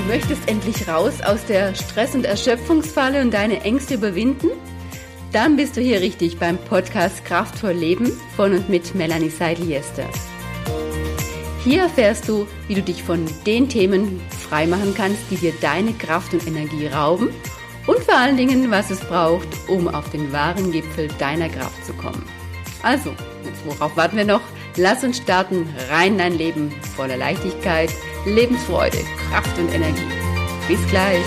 Du möchtest endlich raus aus der Stress- und Erschöpfungsfalle und deine Ängste überwinden? Dann bist du hier richtig beim Podcast Kraftvoll Leben von und mit Melanie Seidel-Jester. Hier erfährst du, wie du dich von den Themen freimachen kannst, die dir deine Kraft und Energie rauben und vor allen Dingen, was es braucht, um auf den wahren Gipfel deiner Kraft zu kommen. Also, worauf warten wir noch? Lass uns starten, rein in dein Leben voller Leichtigkeit, Lebensfreude, Kraft und Energie. Bis gleich.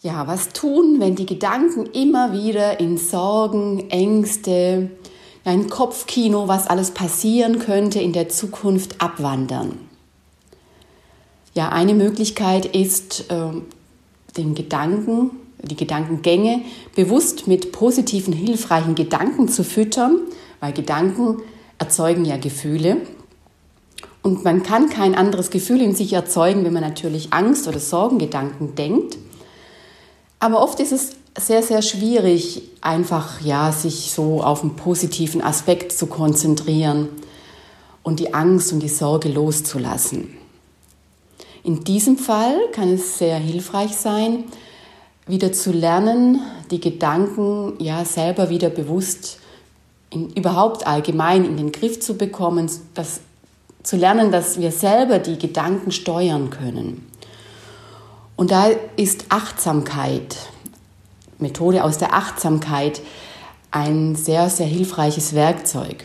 Ja, was tun, wenn die Gedanken immer wieder in Sorgen, Ängste, ein Kopfkino, was alles passieren könnte in der Zukunft abwandern? Ja, eine Möglichkeit ist, ähm, den Gedanken, die Gedankengänge bewusst mit positiven, hilfreichen Gedanken zu füttern, weil Gedanken erzeugen ja Gefühle. Und man kann kein anderes Gefühl in sich erzeugen, wenn man natürlich Angst- oder Sorgengedanken denkt. Aber oft ist es sehr, sehr schwierig, einfach ja, sich so auf einen positiven Aspekt zu konzentrieren und die Angst und die Sorge loszulassen. In diesem Fall kann es sehr hilfreich sein, wieder zu lernen, die Gedanken ja selber wieder bewusst in, überhaupt allgemein in den Griff zu bekommen, das, zu lernen, dass wir selber die Gedanken steuern können. Und da ist Achtsamkeit, Methode aus der Achtsamkeit, ein sehr, sehr hilfreiches Werkzeug.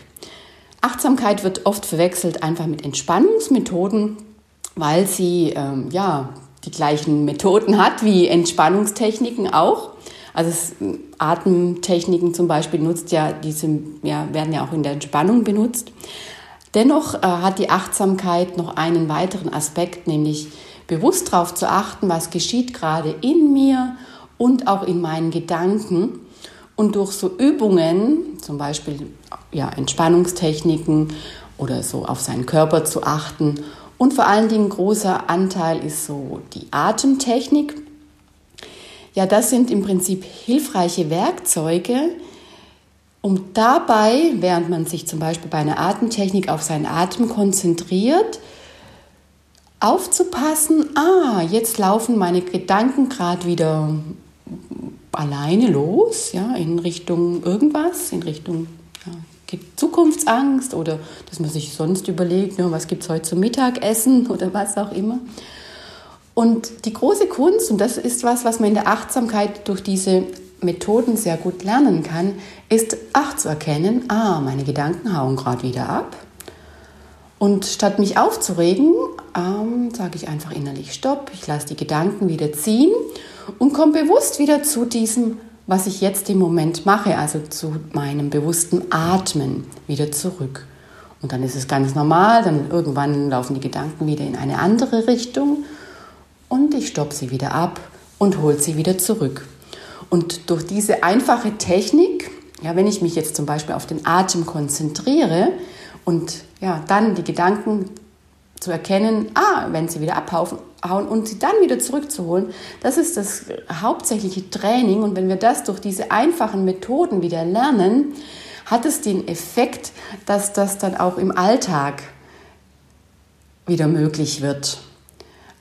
Achtsamkeit wird oft verwechselt einfach mit Entspannungsmethoden, weil sie ähm, ja, die gleichen Methoden hat wie Entspannungstechniken auch. Also es, Atemtechniken zum Beispiel nutzt ja diese, ja, werden ja auch in der Entspannung benutzt. Dennoch äh, hat die Achtsamkeit noch einen weiteren Aspekt, nämlich bewusst darauf zu achten, was geschieht gerade in mir und auch in meinen Gedanken. Und durch so Übungen, zum Beispiel ja, Entspannungstechniken oder so auf seinen Körper zu achten und vor allen Dingen großer Anteil ist so die Atemtechnik. Ja, das sind im Prinzip hilfreiche Werkzeuge, um dabei, während man sich zum Beispiel bei einer Atemtechnik auf seinen Atem konzentriert, aufzupassen, ah, jetzt laufen meine Gedanken gerade wieder alleine los, ja, in Richtung irgendwas, in Richtung Zukunftsangst oder dass man sich sonst überlegt, ne, was gibt es heute zum Mittagessen oder was auch immer. Und die große Kunst, und das ist was, was man in der Achtsamkeit durch diese Methoden sehr gut lernen kann, ist Acht zu erkennen, ah, meine Gedanken hauen gerade wieder ab. Und statt mich aufzuregen, ähm, sage ich einfach innerlich Stopp, ich lasse die Gedanken wieder ziehen und komme bewusst wieder zu diesem was ich jetzt im Moment mache, also zu meinem bewussten Atmen wieder zurück. Und dann ist es ganz normal, dann irgendwann laufen die Gedanken wieder in eine andere Richtung und ich stoppe sie wieder ab und hole sie wieder zurück. Und durch diese einfache Technik, ja, wenn ich mich jetzt zum Beispiel auf den Atem konzentriere und ja, dann die Gedanken zu erkennen, ah, wenn sie wieder abhauen und sie dann wieder zurückzuholen, das ist das hauptsächliche Training. Und wenn wir das durch diese einfachen Methoden wieder lernen, hat es den Effekt, dass das dann auch im Alltag wieder möglich wird.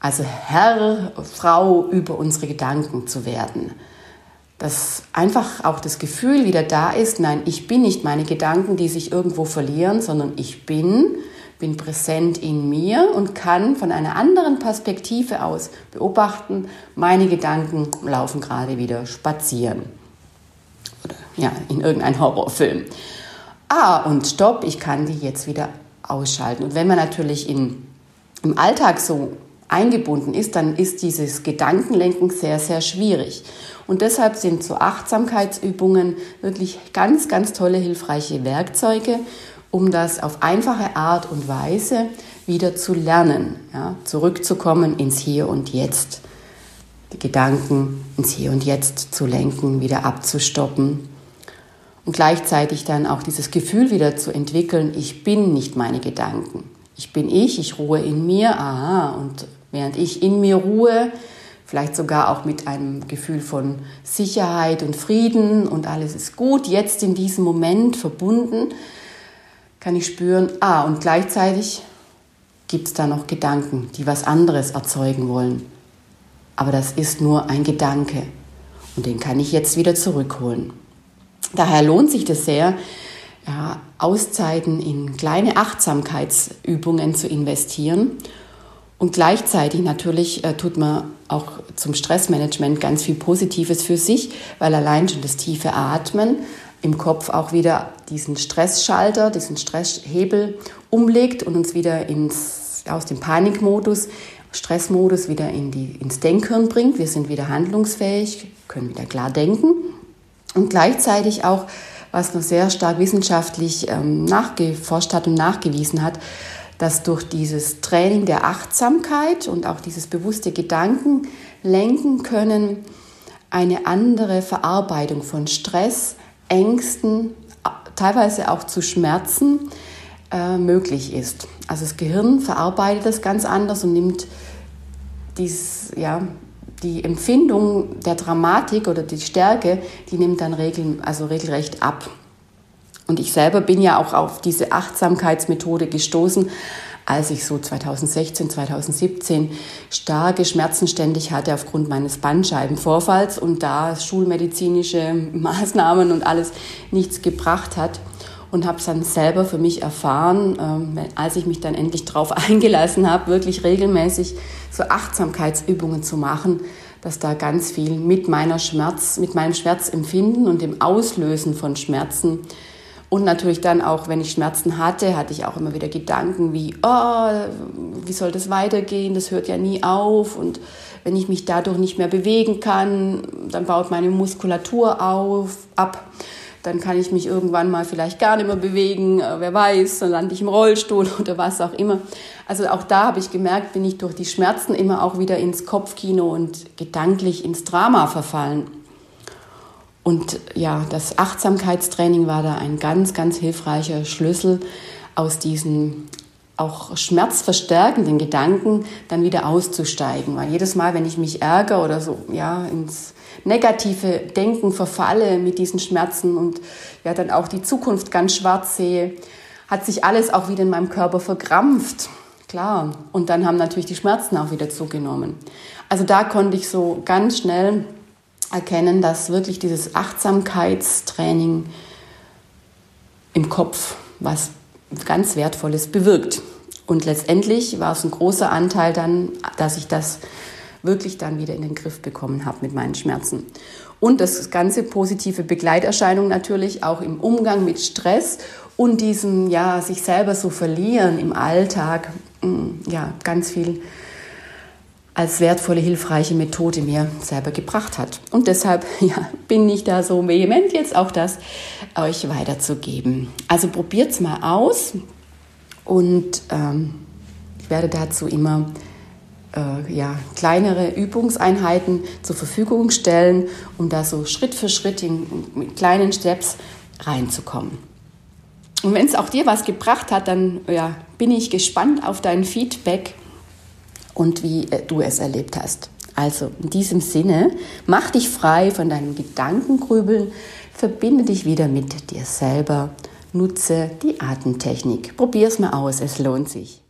Also Herr, Frau über unsere Gedanken zu werden. Dass einfach auch das Gefühl wieder da ist, nein, ich bin nicht meine Gedanken, die sich irgendwo verlieren, sondern ich bin bin präsent in mir und kann von einer anderen Perspektive aus beobachten, meine Gedanken laufen gerade wieder spazieren. Oder ja, in irgendein Horrorfilm. Ah, und stopp, ich kann die jetzt wieder ausschalten. Und wenn man natürlich in, im Alltag so eingebunden ist, dann ist dieses Gedankenlenken sehr, sehr schwierig. Und deshalb sind so Achtsamkeitsübungen wirklich ganz, ganz tolle, hilfreiche Werkzeuge um das auf einfache Art und Weise wieder zu lernen, ja, zurückzukommen ins Hier und Jetzt, die Gedanken ins Hier und Jetzt zu lenken, wieder abzustoppen und gleichzeitig dann auch dieses Gefühl wieder zu entwickeln, ich bin nicht meine Gedanken. Ich bin ich, ich ruhe in mir, aha, und während ich in mir ruhe, vielleicht sogar auch mit einem Gefühl von Sicherheit und Frieden und alles ist gut, jetzt in diesem Moment verbunden, kann ich spüren, ah, und gleichzeitig gibt es da noch Gedanken, die was anderes erzeugen wollen. Aber das ist nur ein Gedanke und den kann ich jetzt wieder zurückholen. Daher lohnt sich das sehr, ja, Auszeiten in kleine Achtsamkeitsübungen zu investieren. Und gleichzeitig natürlich äh, tut man auch zum Stressmanagement ganz viel Positives für sich, weil allein schon das tiefe Atmen im Kopf auch wieder diesen Stressschalter, diesen Stresshebel umlegt und uns wieder ins, aus dem Panikmodus, Stressmodus wieder in die, ins Denkhirn bringt. Wir sind wieder handlungsfähig, können wieder klar denken und gleichzeitig auch, was noch sehr stark wissenschaftlich ähm, nachgeforscht hat und nachgewiesen hat, dass durch dieses Training der Achtsamkeit und auch dieses bewusste Gedanken lenken können, eine andere Verarbeitung von Stress, Ängsten, teilweise auch zu Schmerzen äh, möglich ist. Also das Gehirn verarbeitet das ganz anders und nimmt dies, ja, die Empfindung der Dramatik oder die Stärke, die nimmt dann regel, also regelrecht ab. Und ich selber bin ja auch auf diese Achtsamkeitsmethode gestoßen, als ich so 2016, 2017 starke Schmerzen ständig hatte aufgrund meines Bandscheibenvorfalls und da schulmedizinische Maßnahmen und alles nichts gebracht hat und habe es dann selber für mich erfahren, ähm, als ich mich dann endlich darauf eingelassen habe, wirklich regelmäßig so Achtsamkeitsübungen zu machen, dass da ganz viel mit meiner Schmerz, mit meinem Schmerzempfinden und dem Auslösen von Schmerzen und natürlich dann auch, wenn ich Schmerzen hatte, hatte ich auch immer wieder Gedanken wie, oh, wie soll das weitergehen? Das hört ja nie auf. Und wenn ich mich dadurch nicht mehr bewegen kann, dann baut meine Muskulatur auf, ab dann kann ich mich irgendwann mal vielleicht gar nicht mehr bewegen, äh, wer weiß, dann lande ich im Rollstuhl oder was auch immer. Also auch da habe ich gemerkt, bin ich durch die Schmerzen immer auch wieder ins Kopfkino und gedanklich ins Drama verfallen. Und ja, das Achtsamkeitstraining war da ein ganz, ganz hilfreicher Schlüssel aus diesen auch schmerzverstärkenden Gedanken dann wieder auszusteigen. Weil jedes Mal, wenn ich mich ärgere oder so, ja, ins negative Denken verfalle mit diesen Schmerzen und ja dann auch die Zukunft ganz schwarz sehe, hat sich alles auch wieder in meinem Körper verkrampft. Klar. Und dann haben natürlich die Schmerzen auch wieder zugenommen. Also da konnte ich so ganz schnell erkennen, dass wirklich dieses Achtsamkeitstraining im Kopf was ganz Wertvolles bewirkt. Und letztendlich war es ein großer Anteil dann, dass ich das wirklich dann wieder in den Griff bekommen habe mit meinen Schmerzen. Und das ganze positive Begleiterscheinung natürlich auch im Umgang mit Stress und diesem, ja, sich selber so verlieren im Alltag, mm, ja, ganz viel als wertvolle, hilfreiche Methode mir selber gebracht hat. Und deshalb ja, bin ich da so vehement, jetzt auch das euch weiterzugeben. Also probiert es mal aus und ähm, ich werde dazu immer äh, ja, kleinere Übungseinheiten zur Verfügung stellen, um da so Schritt für Schritt in, mit kleinen Steps reinzukommen. Und wenn es auch dir was gebracht hat, dann ja, bin ich gespannt auf dein Feedback und wie äh, du es erlebt hast. Also in diesem Sinne, mach dich frei von deinem Gedankengrübeln, verbinde dich wieder mit dir selber, nutze die Atemtechnik. Probier es mal aus, es lohnt sich.